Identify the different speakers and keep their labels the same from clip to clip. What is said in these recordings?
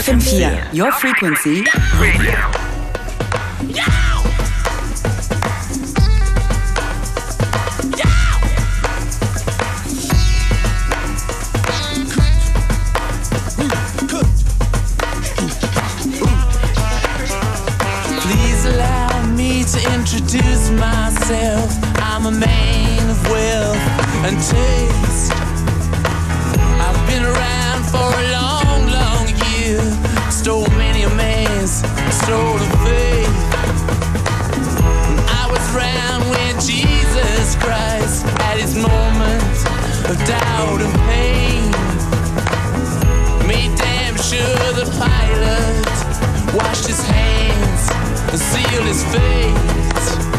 Speaker 1: FM4, your frequency. Radio.
Speaker 2: Yeah. of doubt and pain. Made damn sure the pilot washed his hands and sealed his fate.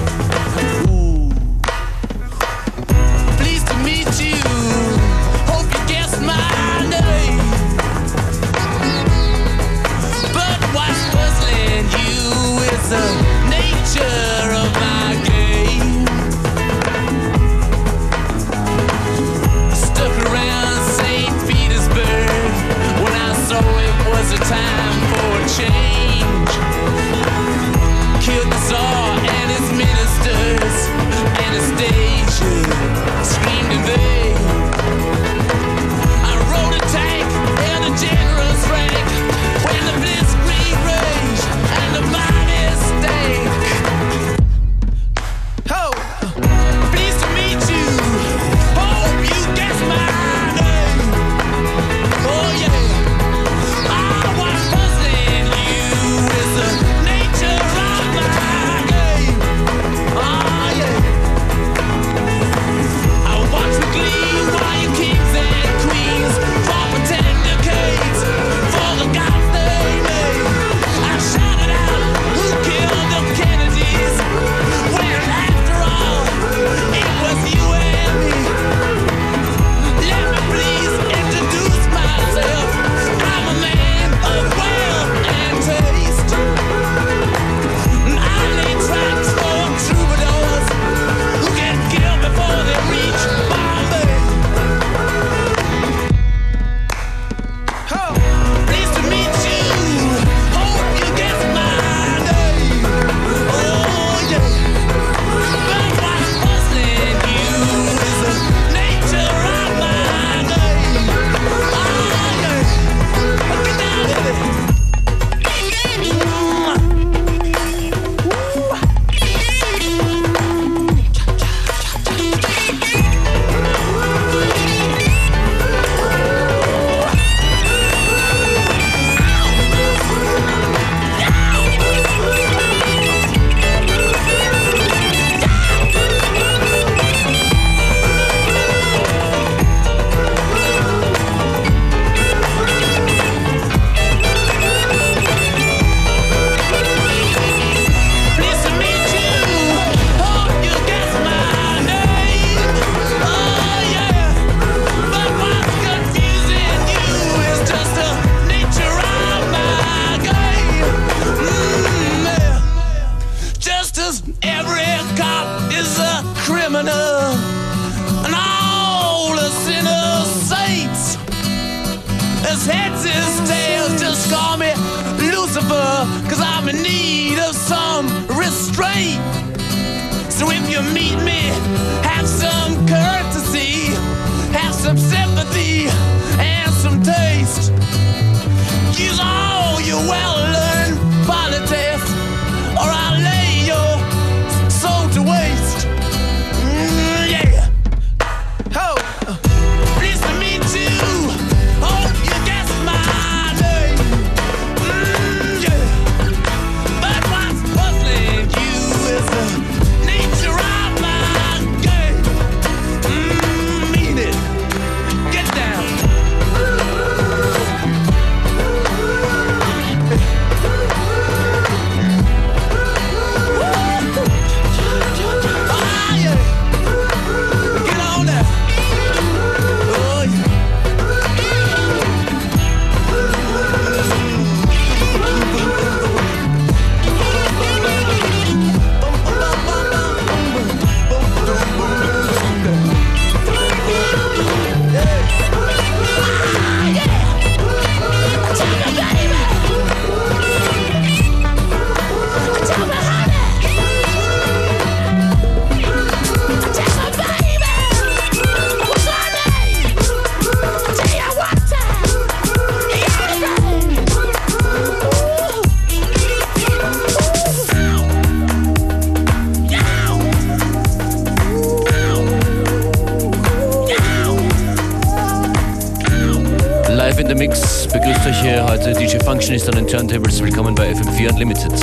Speaker 3: Turntables. Willkommen bei FM4 Unlimited.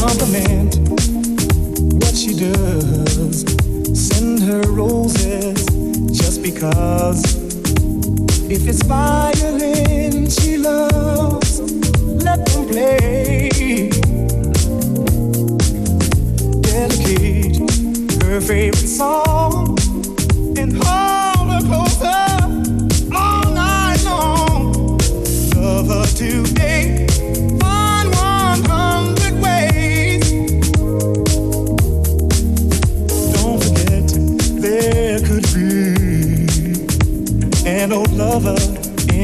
Speaker 4: Compliment what she does. Send her roses just because. If it's violin she loves, let them play. Dedicate her favorite song.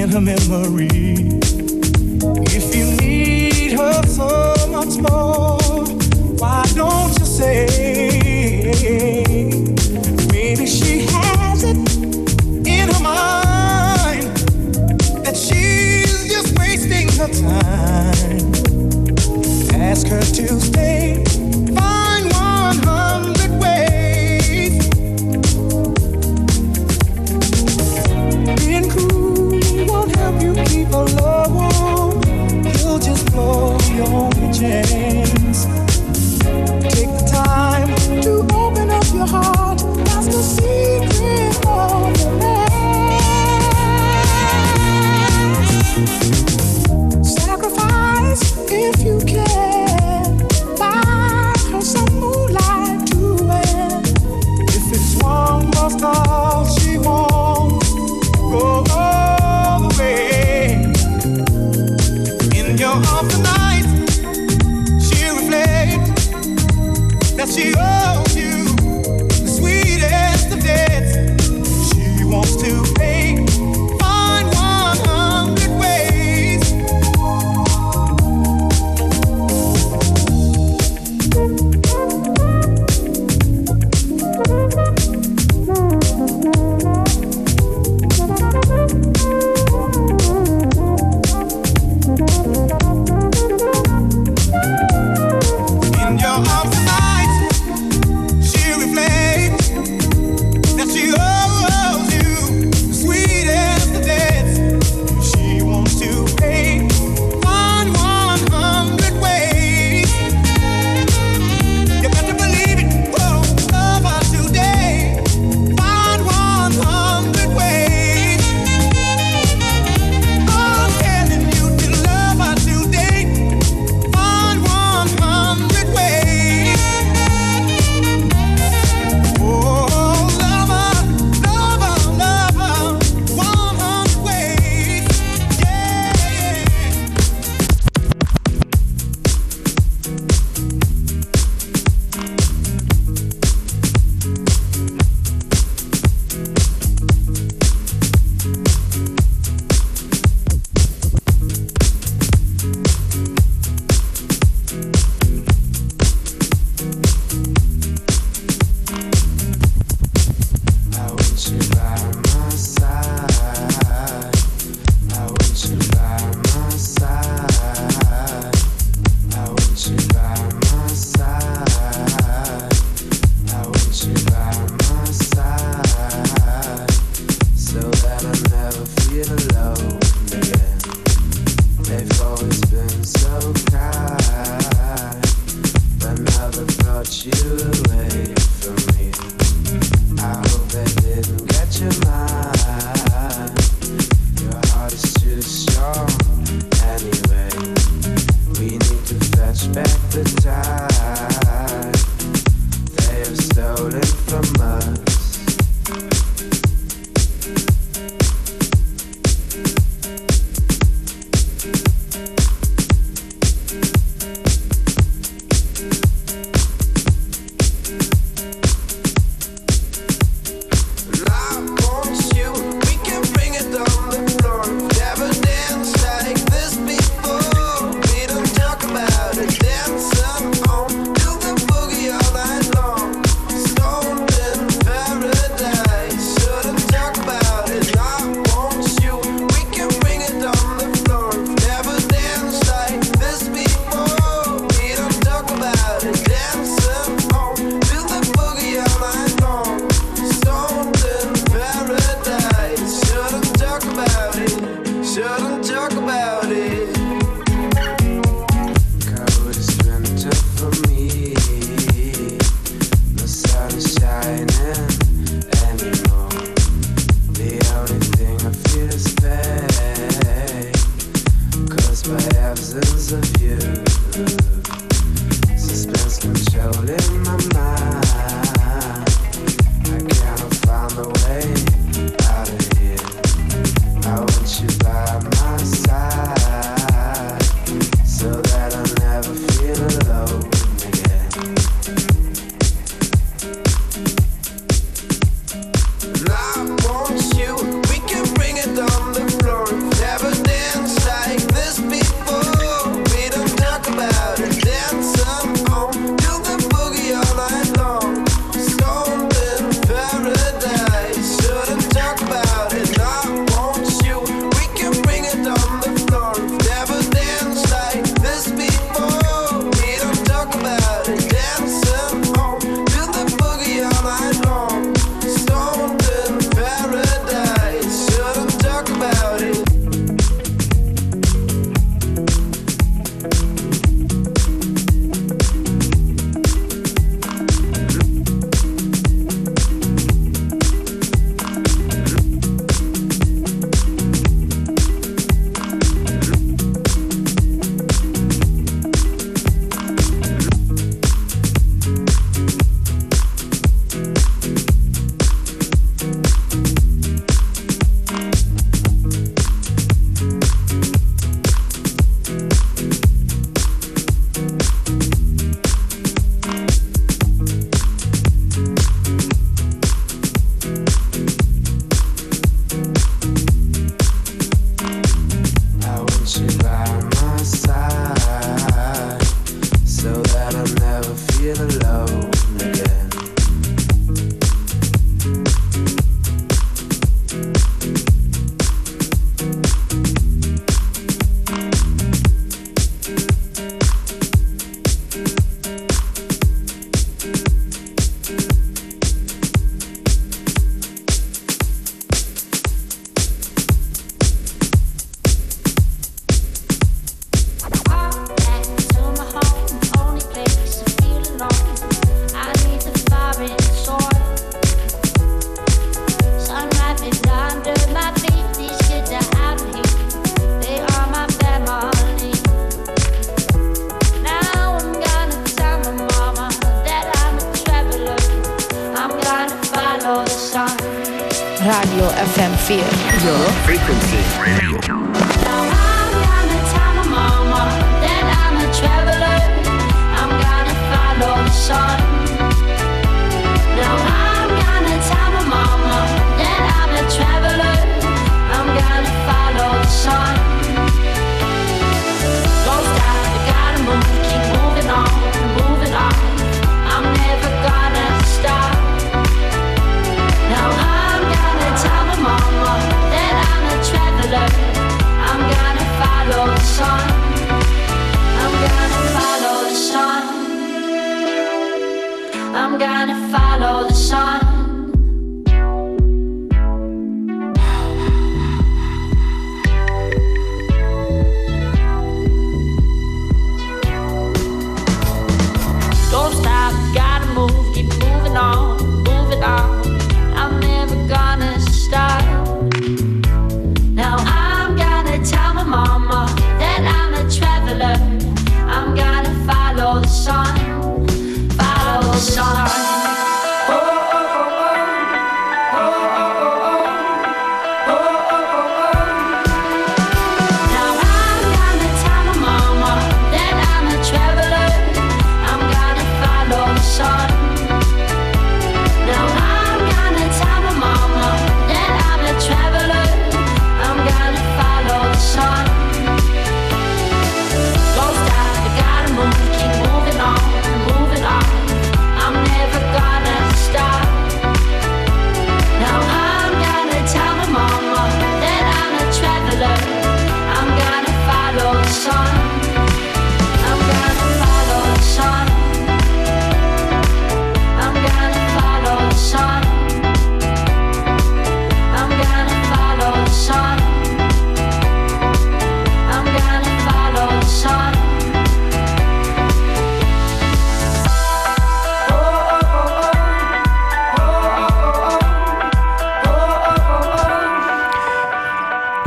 Speaker 4: in her memory.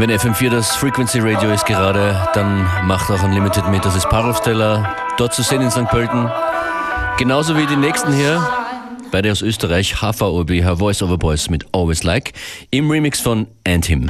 Speaker 5: Wenn FM4 das Frequency Radio ist gerade, dann macht auch Unlimited mit. Das ist Parolfsteller, dort zu sehen in St. Pölten. Genauso wie die nächsten hier. Beide aus Österreich, HVOBH Voice Over Boys mit Always Like im Remix von And Him.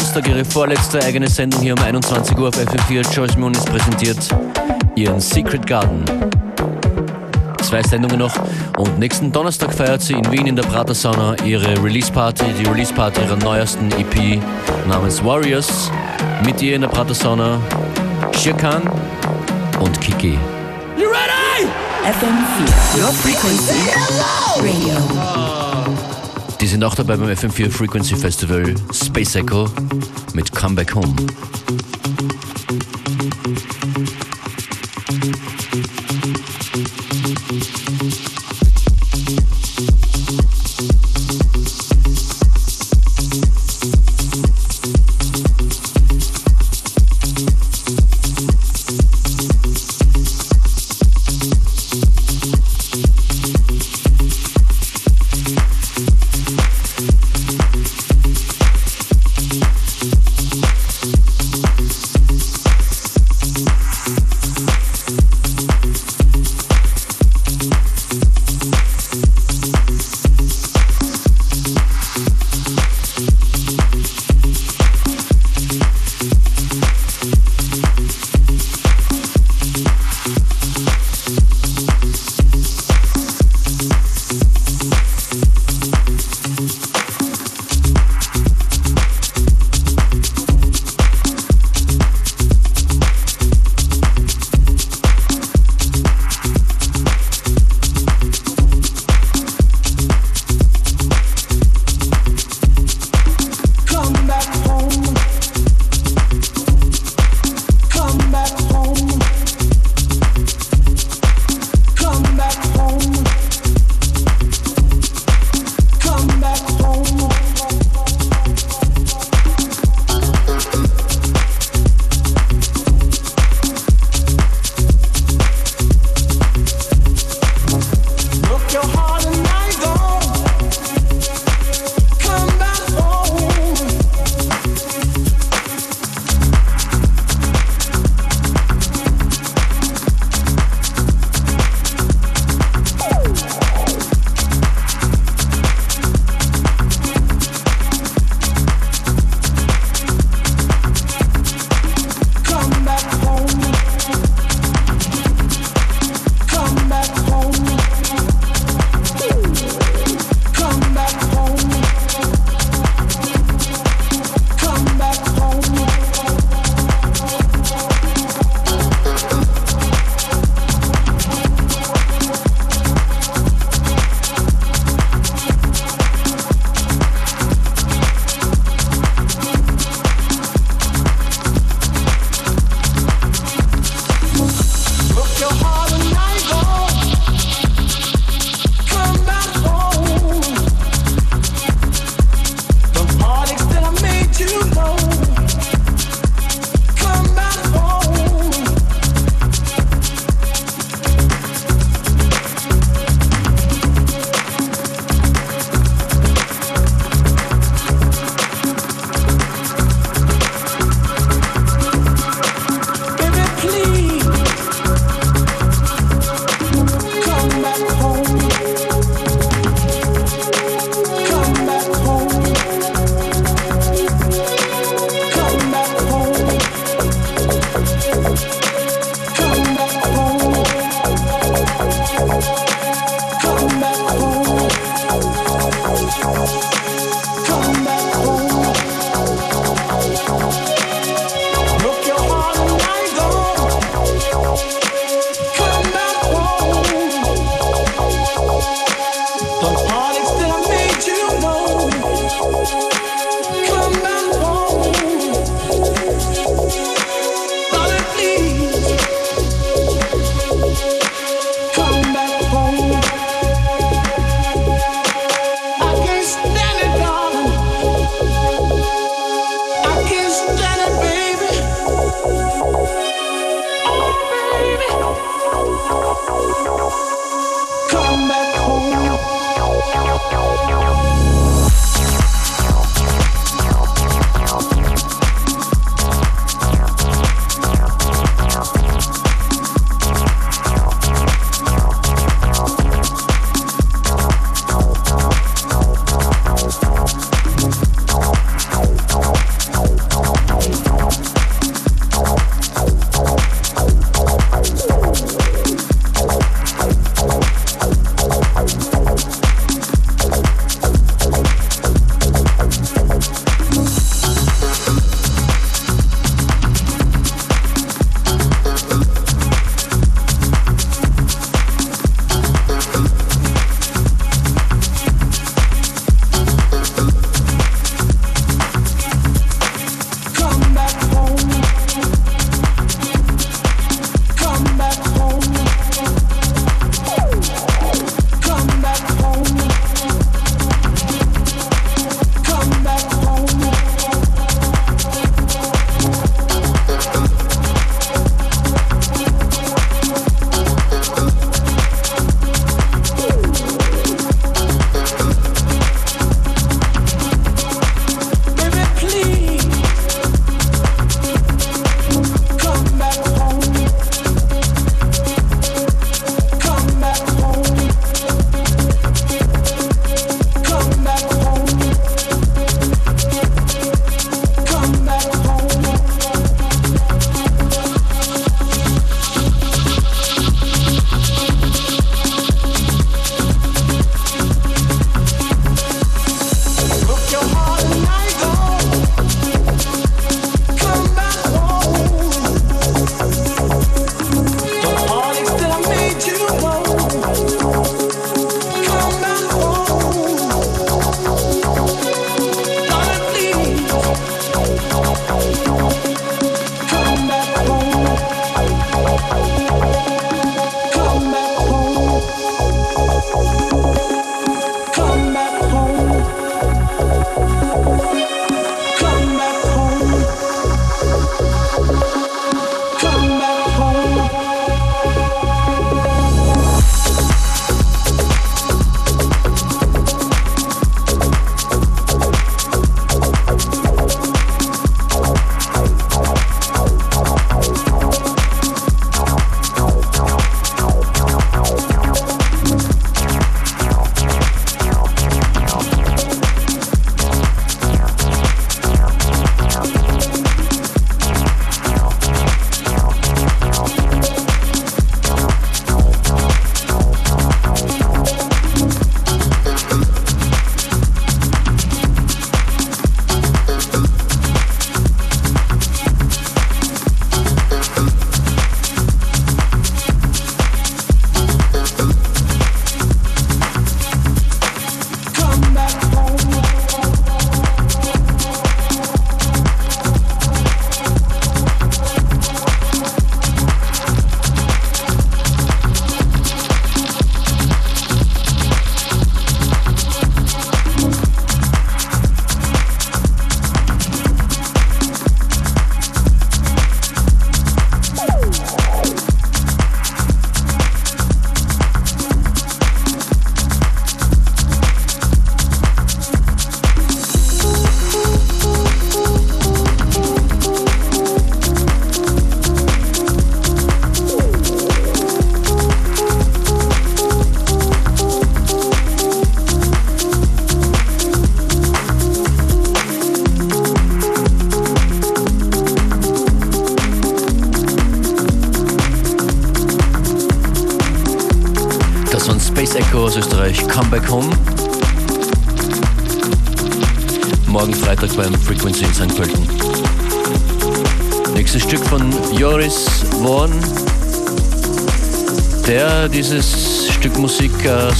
Speaker 3: Samstag ihre vorletzte eigene Sendung hier um 21 Uhr auf FM4 Joyce Muniz präsentiert. Ihren Secret Garden. Zwei Sendungen noch und nächsten Donnerstag feiert sie in Wien in der Prater Sauna ihre Release Party, die Release Party ihrer neuesten EP namens Warriors. Mit ihr in der Prater Sauna Shirkan und Kiki.
Speaker 1: FM4, your frequency radio.
Speaker 3: Die sind auch dabei beim FM4 Frequency Festival Space Echo mit Come Back Home.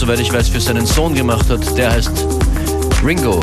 Speaker 3: soweit ich weiß, für seinen Sohn gemacht hat. Der heißt Ringo.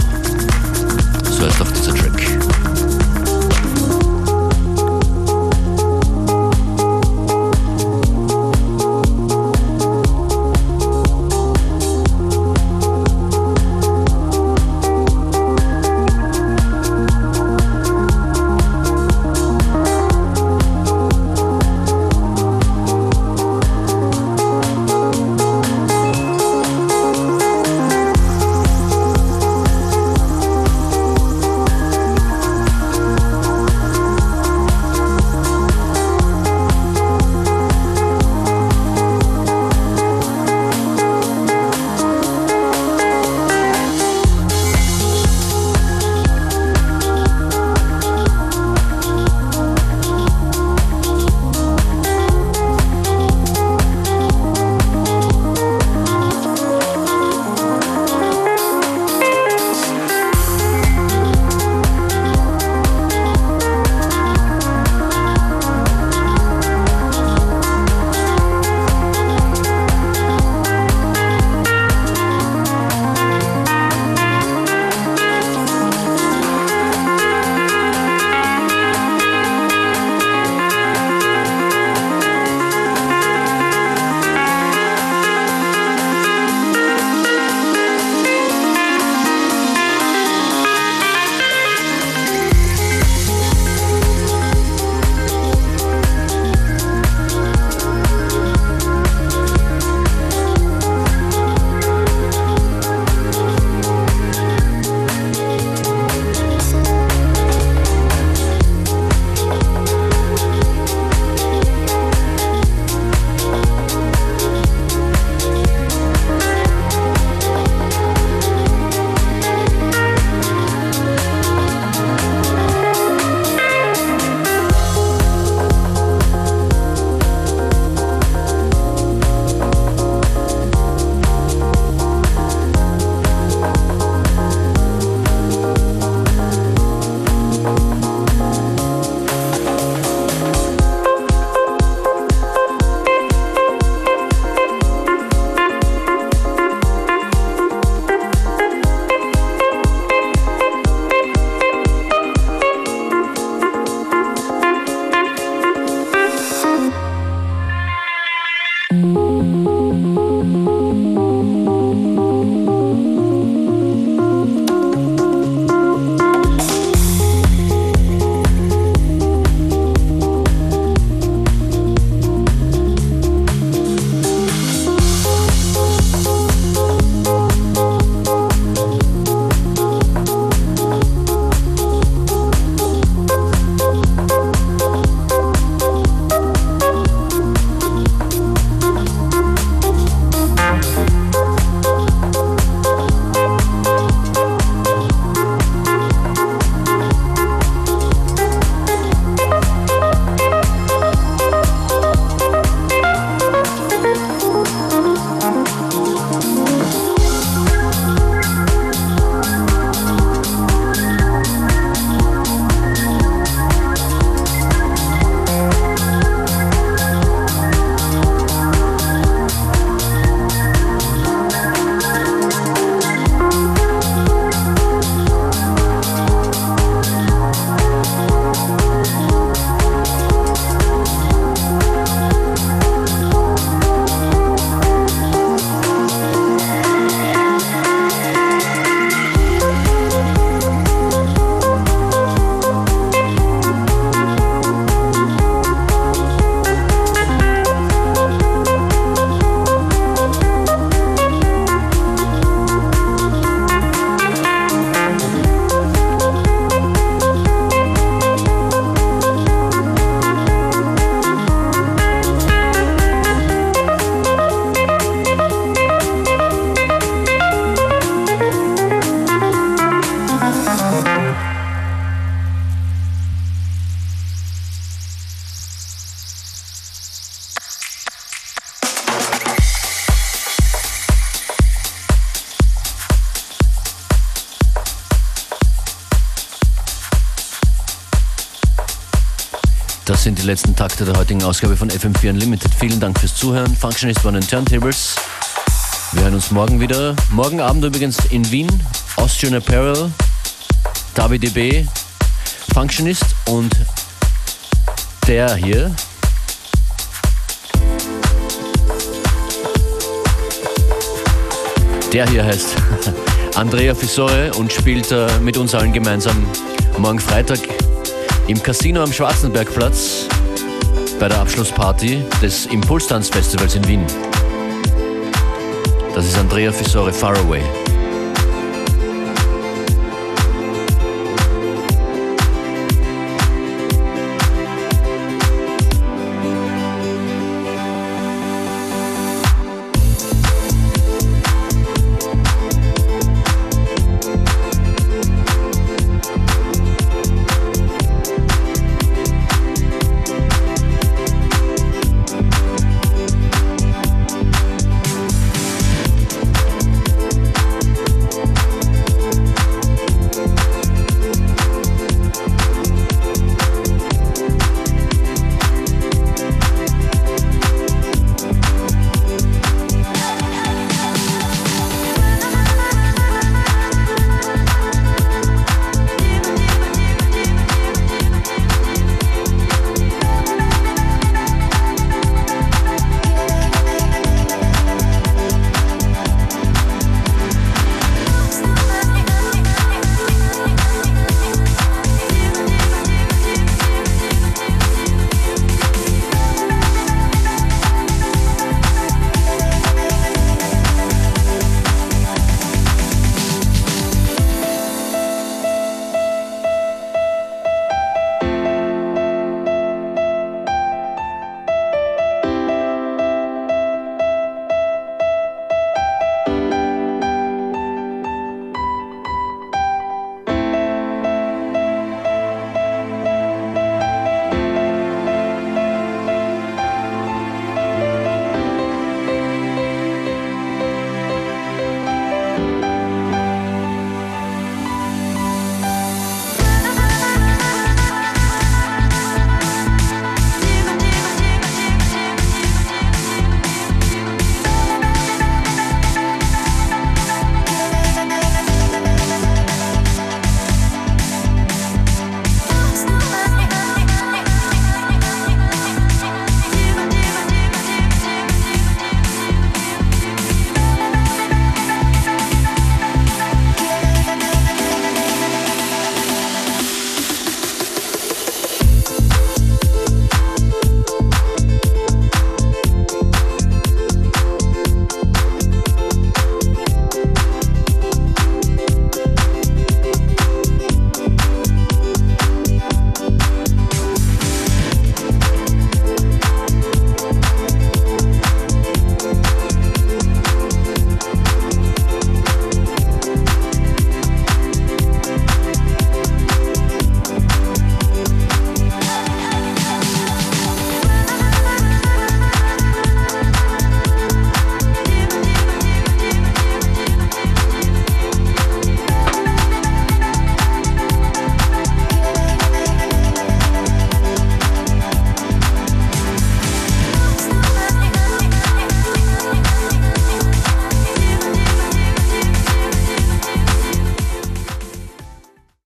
Speaker 3: Die letzten Takte der heutigen Ausgabe von FM4 Unlimited. Vielen Dank fürs Zuhören. Functionist waren den Turntables. Wir hören uns morgen wieder. Morgen Abend übrigens in Wien. Austrian Apparel, David DB, Functionist und der hier. Der hier heißt Andrea Fisore und spielt äh, mit uns allen gemeinsam morgen Freitag im Casino am Schwarzenbergplatz bei der Abschlussparty des Impulstanzfestivals in Wien. Das ist Andrea Fisore Far Away.